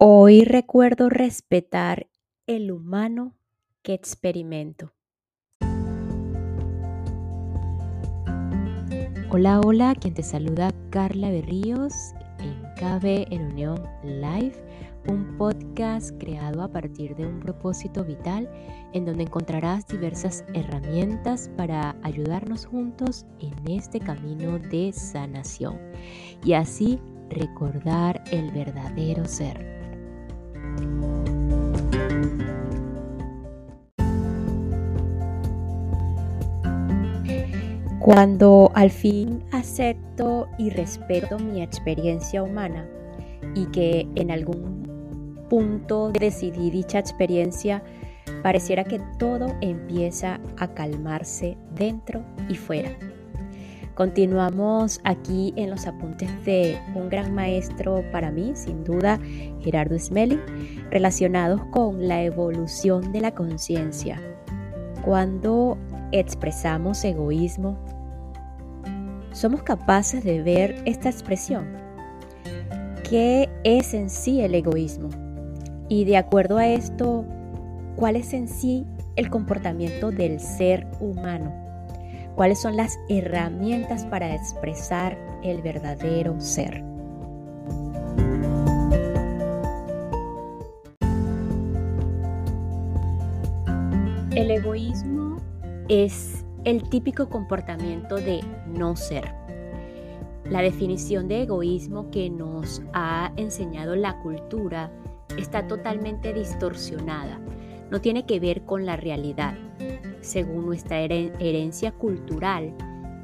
Hoy recuerdo respetar el humano que experimento. Hola, hola, quien te saluda Carla Berríos en KB en Unión Live, un podcast creado a partir de un propósito vital en donde encontrarás diversas herramientas para ayudarnos juntos en este camino de sanación y así recordar el verdadero ser. Cuando al fin acepto y respeto mi experiencia humana y que en algún punto decidí dicha experiencia, pareciera que todo empieza a calmarse dentro y fuera. Continuamos aquí en los apuntes de un gran maestro para mí, sin duda, Gerardo Smelling, relacionados con la evolución de la conciencia. Cuando expresamos egoísmo, somos capaces de ver esta expresión. ¿Qué es en sí el egoísmo? Y de acuerdo a esto, ¿cuál es en sí el comportamiento del ser humano? Cuáles son las herramientas para expresar el verdadero ser. El egoísmo es el típico comportamiento de no ser. La definición de egoísmo que nos ha enseñado la cultura está totalmente distorsionada. No tiene que ver con la realidad según nuestra herencia cultural,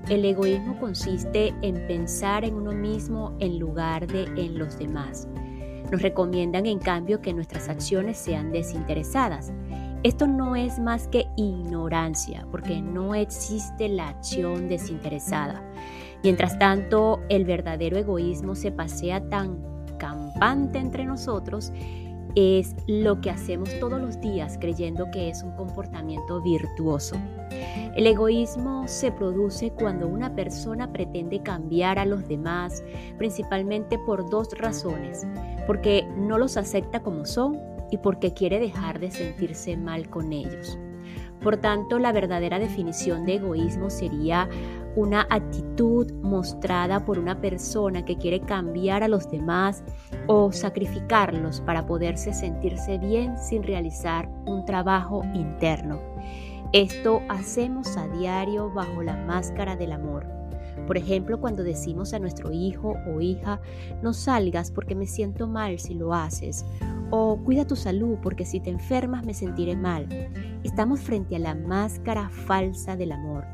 el egoísmo consiste en pensar en uno mismo en lugar de en los demás. Nos recomiendan en cambio que nuestras acciones sean desinteresadas. Esto no es más que ignorancia, porque no existe la acción desinteresada. Mientras tanto, el verdadero egoísmo se pasea tan campante entre nosotros es lo que hacemos todos los días creyendo que es un comportamiento virtuoso. El egoísmo se produce cuando una persona pretende cambiar a los demás, principalmente por dos razones, porque no los acepta como son y porque quiere dejar de sentirse mal con ellos. Por tanto, la verdadera definición de egoísmo sería una actitud mostrada por una persona que quiere cambiar a los demás o sacrificarlos para poderse sentirse bien sin realizar un trabajo interno. Esto hacemos a diario bajo la máscara del amor. Por ejemplo, cuando decimos a nuestro hijo o hija, no salgas porque me siento mal si lo haces, o cuida tu salud porque si te enfermas me sentiré mal. Estamos frente a la máscara falsa del amor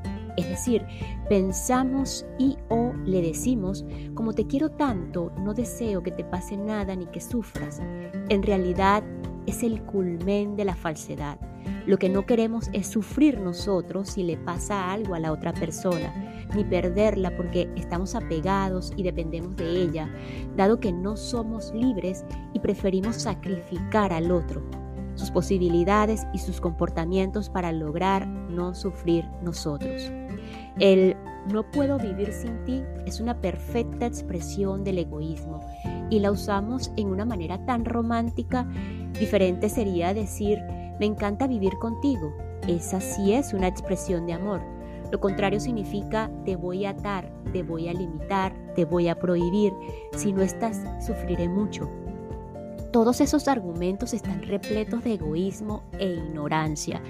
es decir, pensamos y o le decimos, como te quiero tanto, no deseo que te pase nada ni que sufras. En realidad es el culmen de la falsedad. Lo que no queremos es sufrir nosotros si le pasa algo a la otra persona, ni perderla porque estamos apegados y dependemos de ella, dado que no somos libres y preferimos sacrificar al otro, sus posibilidades y sus comportamientos para lograr no sufrir nosotros. El no puedo vivir sin ti es una perfecta expresión del egoísmo y la usamos en una manera tan romántica. Diferente sería decir, me encanta vivir contigo. Esa sí es una expresión de amor. Lo contrario significa te voy a atar, te voy a limitar, te voy a prohibir. Si no estás, sufriré mucho. Todos esos argumentos están repletos de egoísmo e ignorancia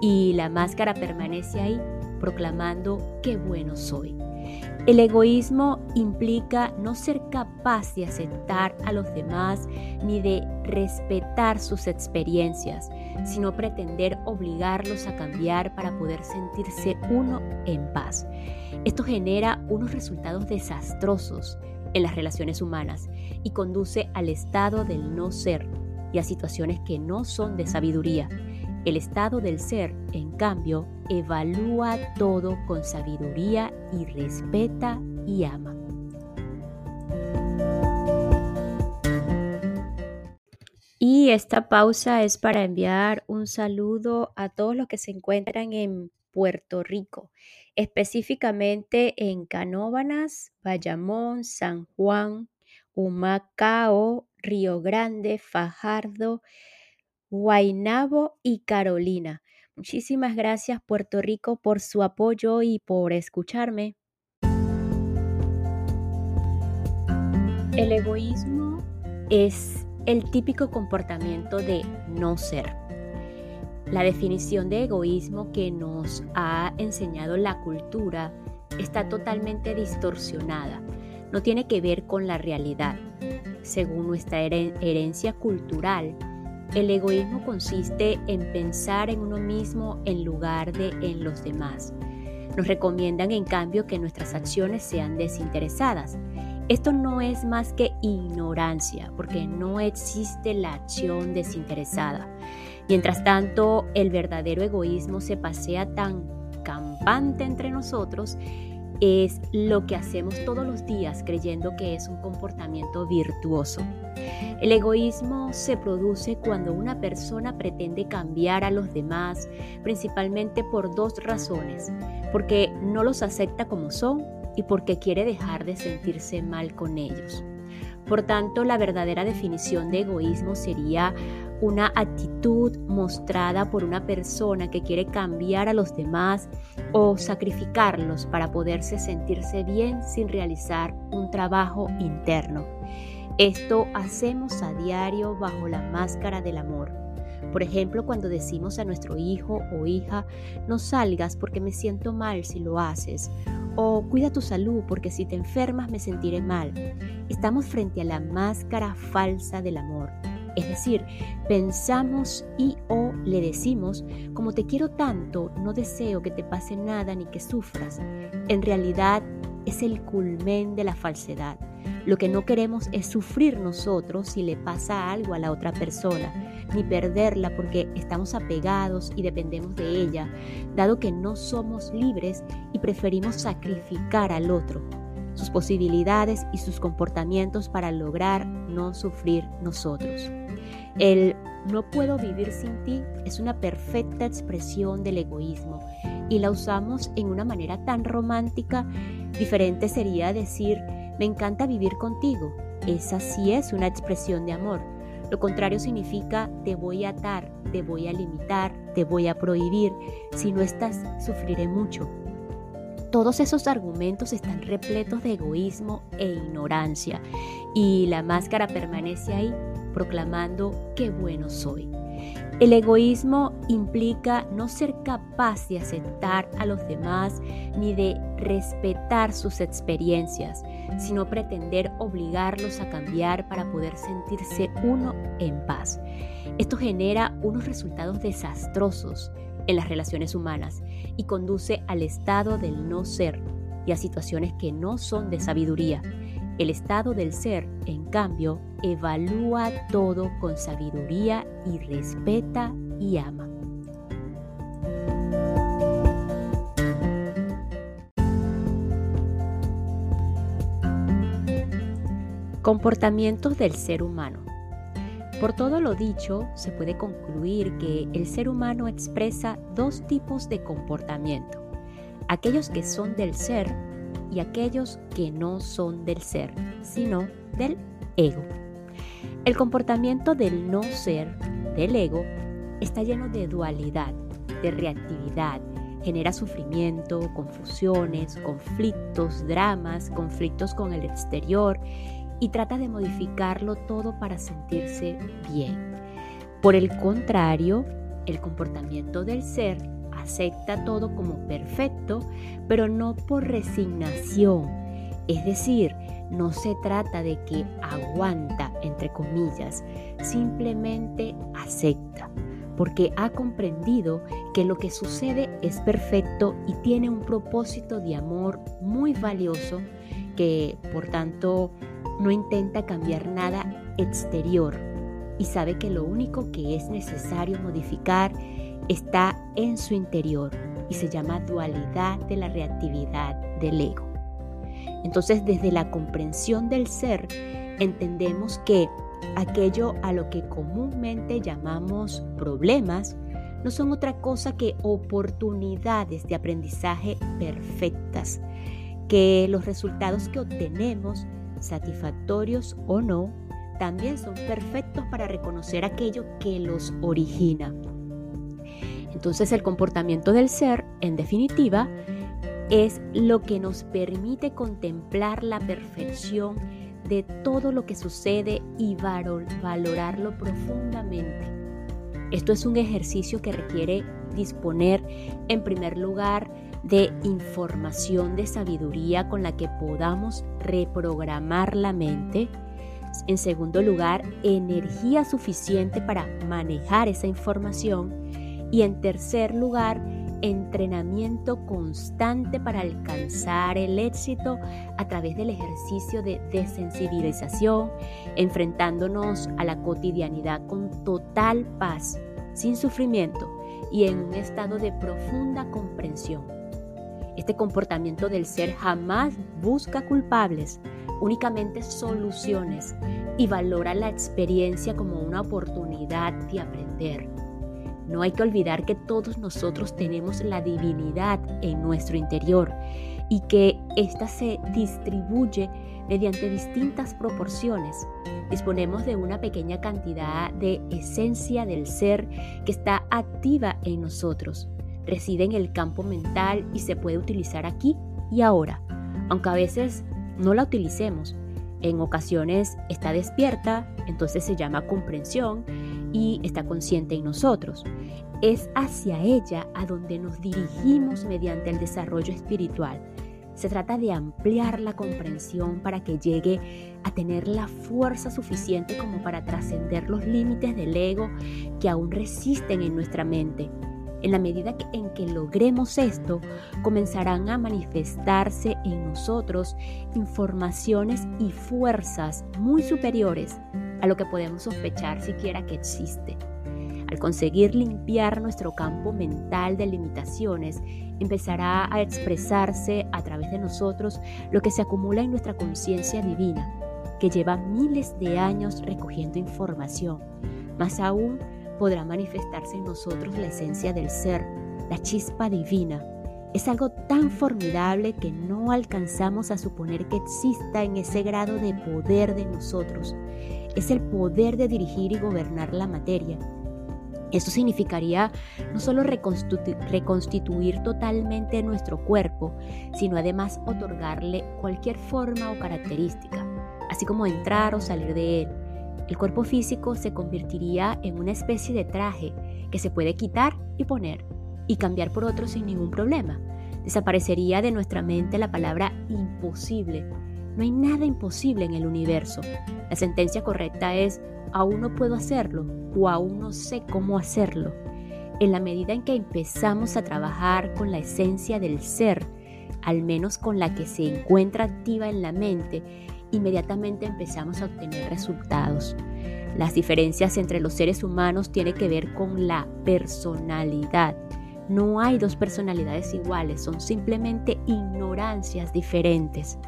y la máscara permanece ahí proclamando qué bueno soy. El egoísmo implica no ser capaz de aceptar a los demás ni de respetar sus experiencias, sino pretender obligarlos a cambiar para poder sentirse uno en paz. Esto genera unos resultados desastrosos en las relaciones humanas y conduce al estado del no ser y a situaciones que no son de sabiduría. El estado del ser, en cambio, evalúa todo con sabiduría y respeta y ama. Y esta pausa es para enviar un saludo a todos los que se encuentran en Puerto Rico, específicamente en Canóbanas, Bayamón, San Juan, Humacao, Río Grande, Fajardo, Guaynabo y Carolina. Muchísimas gracias Puerto Rico por su apoyo y por escucharme. El egoísmo es el típico comportamiento de no ser. La definición de egoísmo que nos ha enseñado la cultura está totalmente distorsionada. No tiene que ver con la realidad. Según nuestra herencia cultural, el egoísmo consiste en pensar en uno mismo en lugar de en los demás. Nos recomiendan en cambio que nuestras acciones sean desinteresadas. Esto no es más que ignorancia, porque no existe la acción desinteresada. Mientras tanto, el verdadero egoísmo se pasea tan campante entre nosotros es lo que hacemos todos los días creyendo que es un comportamiento virtuoso. El egoísmo se produce cuando una persona pretende cambiar a los demás, principalmente por dos razones, porque no los acepta como son y porque quiere dejar de sentirse mal con ellos. Por tanto, la verdadera definición de egoísmo sería una actitud mostrada por una persona que quiere cambiar a los demás o sacrificarlos para poderse sentirse bien sin realizar un trabajo interno. Esto hacemos a diario bajo la máscara del amor. Por ejemplo, cuando decimos a nuestro hijo o hija, no salgas porque me siento mal si lo haces, o cuida tu salud porque si te enfermas me sentiré mal. Estamos frente a la máscara falsa del amor. Es decir, pensamos y o le decimos, como te quiero tanto, no deseo que te pase nada ni que sufras. En realidad es el culmen de la falsedad. Lo que no queremos es sufrir nosotros si le pasa algo a la otra persona, ni perderla porque estamos apegados y dependemos de ella, dado que no somos libres y preferimos sacrificar al otro sus posibilidades y sus comportamientos para lograr no sufrir nosotros. El no puedo vivir sin ti es una perfecta expresión del egoísmo y la usamos en una manera tan romántica. Diferente sería decir, me encanta vivir contigo. Esa sí es una expresión de amor. Lo contrario significa, te voy a atar, te voy a limitar, te voy a prohibir. Si no estás, sufriré mucho. Todos esos argumentos están repletos de egoísmo e ignorancia y la máscara permanece ahí proclamando qué bueno soy. El egoísmo implica no ser capaz de aceptar a los demás ni de respetar sus experiencias, sino pretender obligarlos a cambiar para poder sentirse uno en paz. Esto genera unos resultados desastrosos en las relaciones humanas y conduce al estado del no ser y a situaciones que no son de sabiduría. El estado del ser, en cambio, evalúa todo con sabiduría y respeta y ama. Comportamientos del ser humano. Por todo lo dicho, se puede concluir que el ser humano expresa dos tipos de comportamiento, aquellos que son del ser y aquellos que no son del ser, sino del ego. El comportamiento del no ser, del ego, está lleno de dualidad, de reactividad, genera sufrimiento, confusiones, conflictos, dramas, conflictos con el exterior y trata de modificarlo todo para sentirse bien. Por el contrario, el comportamiento del ser acepta todo como perfecto, pero no por resignación. Es decir, no se trata de que aguanta, entre comillas, simplemente acepta, porque ha comprendido que lo que sucede es perfecto y tiene un propósito de amor muy valioso que, por tanto, no intenta cambiar nada exterior y sabe que lo único que es necesario modificar está en su interior y se llama dualidad de la reactividad del ego. Entonces, desde la comprensión del ser, entendemos que aquello a lo que comúnmente llamamos problemas no son otra cosa que oportunidades de aprendizaje perfectas, que los resultados que obtenemos satisfactorios o no, también son perfectos para reconocer aquello que los origina. Entonces el comportamiento del ser, en definitiva, es lo que nos permite contemplar la perfección de todo lo que sucede y valorarlo profundamente. Esto es un ejercicio que requiere disponer, en primer lugar, de información de sabiduría con la que podamos reprogramar la mente. En segundo lugar, energía suficiente para manejar esa información. Y en tercer lugar, entrenamiento constante para alcanzar el éxito a través del ejercicio de desensibilización, enfrentándonos a la cotidianidad con total paz, sin sufrimiento y en un estado de profunda comprensión. Este comportamiento del ser jamás busca culpables, únicamente soluciones y valora la experiencia como una oportunidad de aprender. No hay que olvidar que todos nosotros tenemos la divinidad en nuestro interior y que ésta se distribuye mediante distintas proporciones. Disponemos de una pequeña cantidad de esencia del ser que está activa en nosotros. Reside en el campo mental y se puede utilizar aquí y ahora, aunque a veces no la utilicemos. En ocasiones está despierta, entonces se llama comprensión y está consciente en nosotros. Es hacia ella a donde nos dirigimos mediante el desarrollo espiritual. Se trata de ampliar la comprensión para que llegue a tener la fuerza suficiente como para trascender los límites del ego que aún resisten en nuestra mente. En la medida en que logremos esto, comenzarán a manifestarse en nosotros informaciones y fuerzas muy superiores a lo que podemos sospechar siquiera que existe. Al conseguir limpiar nuestro campo mental de limitaciones, empezará a expresarse a través de nosotros lo que se acumula en nuestra conciencia divina, que lleva miles de años recogiendo información. Más aún, podrá manifestarse en nosotros la esencia del ser, la chispa divina. Es algo tan formidable que no alcanzamos a suponer que exista en ese grado de poder de nosotros es el poder de dirigir y gobernar la materia. Esto significaría no solo reconstituir totalmente nuestro cuerpo, sino además otorgarle cualquier forma o característica, así como entrar o salir de él. El cuerpo físico se convertiría en una especie de traje que se puede quitar y poner y cambiar por otro sin ningún problema. Desaparecería de nuestra mente la palabra imposible no hay nada imposible en el universo. La sentencia correcta es, aún no puedo hacerlo o aún no sé cómo hacerlo. En la medida en que empezamos a trabajar con la esencia del ser, al menos con la que se encuentra activa en la mente, inmediatamente empezamos a obtener resultados. Las diferencias entre los seres humanos tienen que ver con la personalidad. No hay dos personalidades iguales, son simplemente ignorancias diferentes.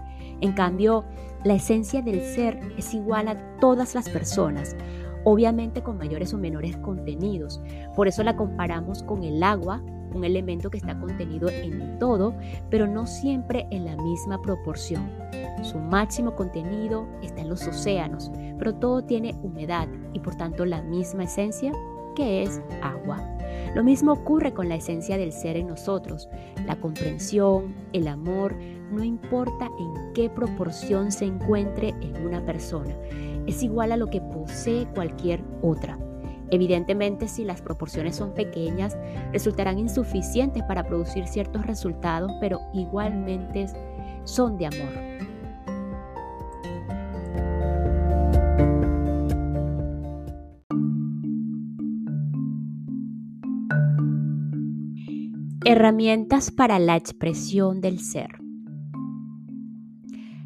En cambio, la esencia del ser es igual a todas las personas, obviamente con mayores o menores contenidos. Por eso la comparamos con el agua, un elemento que está contenido en todo, pero no siempre en la misma proporción. Su máximo contenido está en los océanos, pero todo tiene humedad y por tanto la misma esencia es agua. Lo mismo ocurre con la esencia del ser en nosotros, la comprensión, el amor, no importa en qué proporción se encuentre en una persona, es igual a lo que posee cualquier otra. Evidentemente, si las proporciones son pequeñas, resultarán insuficientes para producir ciertos resultados, pero igualmente son de amor. Herramientas para la expresión del ser.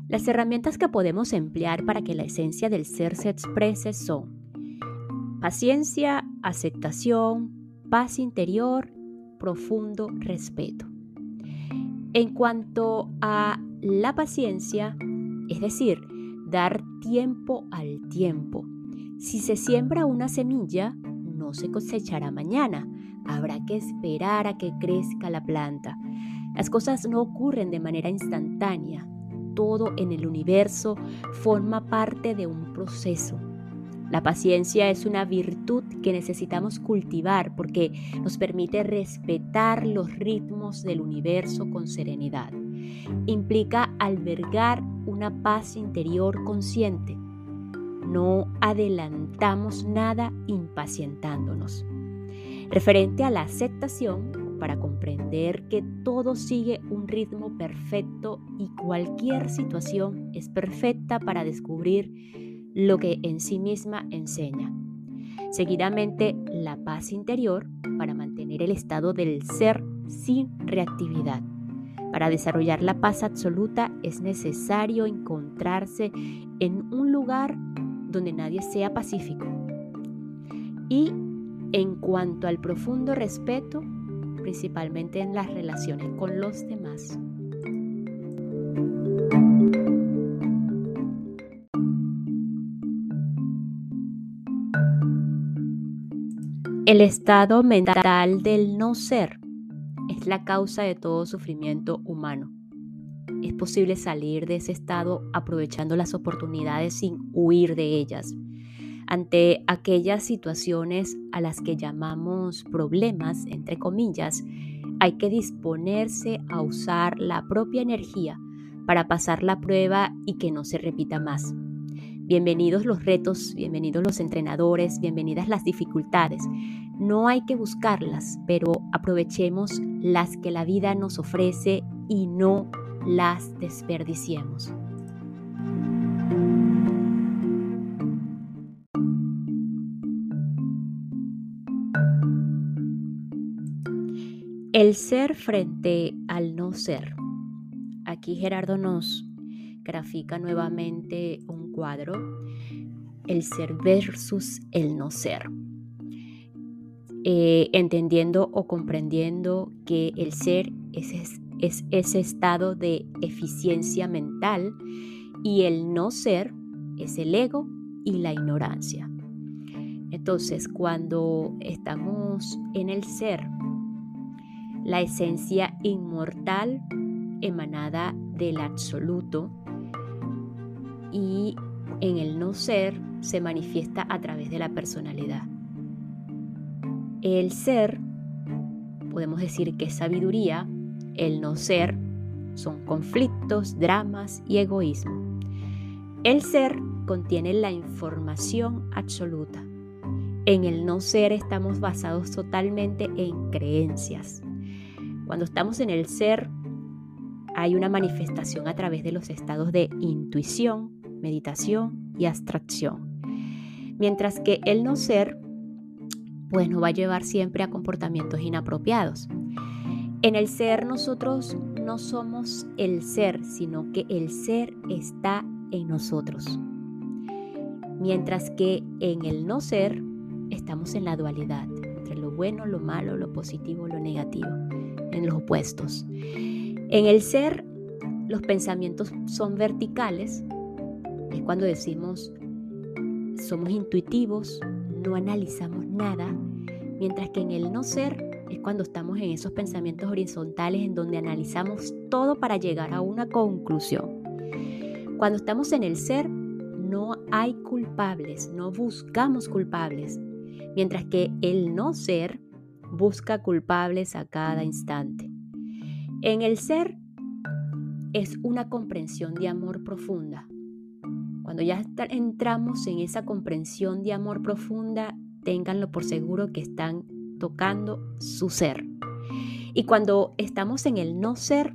Las herramientas que podemos emplear para que la esencia del ser se exprese son paciencia, aceptación, paz interior, profundo respeto. En cuanto a la paciencia, es decir, dar tiempo al tiempo. Si se siembra una semilla, no se cosechará mañana. Habrá que esperar a que crezca la planta. Las cosas no ocurren de manera instantánea, todo en el universo forma parte de un proceso. La paciencia es una virtud que necesitamos cultivar porque nos permite respetar los ritmos del universo con serenidad. Implica albergar una paz interior consciente. No adelantamos nada impacientándonos. Referente a la aceptación, para comprender que todo sigue un ritmo perfecto y cualquier situación es perfecta para descubrir lo que en sí misma enseña. Seguidamente, la paz interior para mantener el estado del ser sin reactividad. Para desarrollar la paz absoluta es necesario encontrarse en un lugar donde nadie sea pacífico. Y en cuanto al profundo respeto, principalmente en las relaciones con los demás. El estado mental del no ser es la causa de todo sufrimiento humano. Es posible salir de ese estado aprovechando las oportunidades sin huir de ellas ante aquellas situaciones a las que llamamos problemas, entre comillas, hay que disponerse a usar la propia energía para pasar la prueba y que no se repita más. Bienvenidos los retos, bienvenidos los entrenadores, bienvenidas las dificultades. No hay que buscarlas, pero aprovechemos las que la vida nos ofrece y no las desperdiciemos. El ser frente al no ser. Aquí Gerardo nos grafica nuevamente un cuadro, el ser versus el no ser. Eh, entendiendo o comprendiendo que el ser es, es ese estado de eficiencia mental y el no ser es el ego y la ignorancia. Entonces, cuando estamos en el ser, la esencia inmortal emanada del absoluto y en el no ser se manifiesta a través de la personalidad. El ser, podemos decir que es sabiduría, el no ser son conflictos, dramas y egoísmo. El ser contiene la información absoluta. En el no ser estamos basados totalmente en creencias. Cuando estamos en el ser, hay una manifestación a través de los estados de intuición, meditación y abstracción. Mientras que el no ser, pues nos va a llevar siempre a comportamientos inapropiados. En el ser nosotros no somos el ser, sino que el ser está en nosotros. Mientras que en el no ser estamos en la dualidad, entre lo bueno, lo malo, lo positivo, lo negativo en los opuestos. En el ser, los pensamientos son verticales, es cuando decimos somos intuitivos, no analizamos nada, mientras que en el no ser es cuando estamos en esos pensamientos horizontales en donde analizamos todo para llegar a una conclusión. Cuando estamos en el ser, no hay culpables, no buscamos culpables, mientras que el no ser busca culpables a cada instante. En el ser es una comprensión de amor profunda. Cuando ya entramos en esa comprensión de amor profunda, ténganlo por seguro que están tocando su ser. Y cuando estamos en el no ser,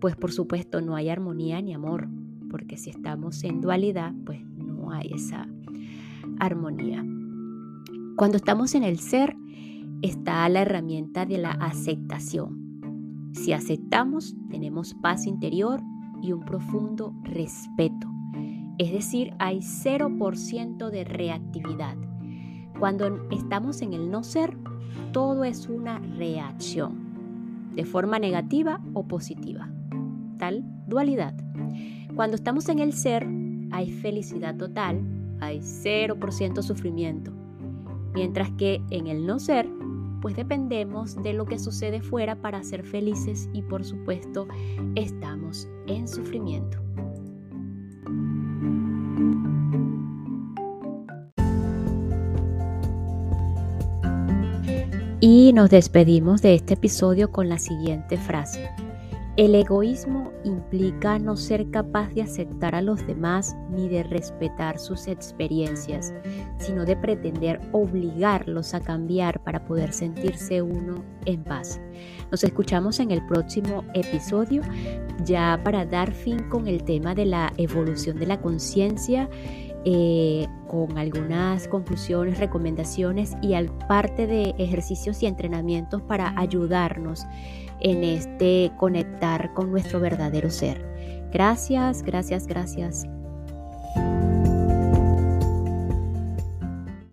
pues por supuesto no hay armonía ni amor, porque si estamos en dualidad, pues no hay esa armonía. Cuando estamos en el ser, está la herramienta de la aceptación. Si aceptamos, tenemos paz interior y un profundo respeto. Es decir, hay 0% de reactividad. Cuando estamos en el no ser, todo es una reacción, de forma negativa o positiva. Tal dualidad. Cuando estamos en el ser, hay felicidad total, hay 0% sufrimiento. Mientras que en el no ser, pues dependemos de lo que sucede fuera para ser felices y por supuesto estamos en sufrimiento. Y nos despedimos de este episodio con la siguiente frase. El egoísmo implica no ser capaz de aceptar a los demás ni de respetar sus experiencias, sino de pretender obligarlos a cambiar para poder sentirse uno en paz. Nos escuchamos en el próximo episodio ya para dar fin con el tema de la evolución de la conciencia. Eh, con algunas conclusiones, recomendaciones y parte de ejercicios y entrenamientos para ayudarnos en este conectar con nuestro verdadero ser. Gracias, gracias, gracias.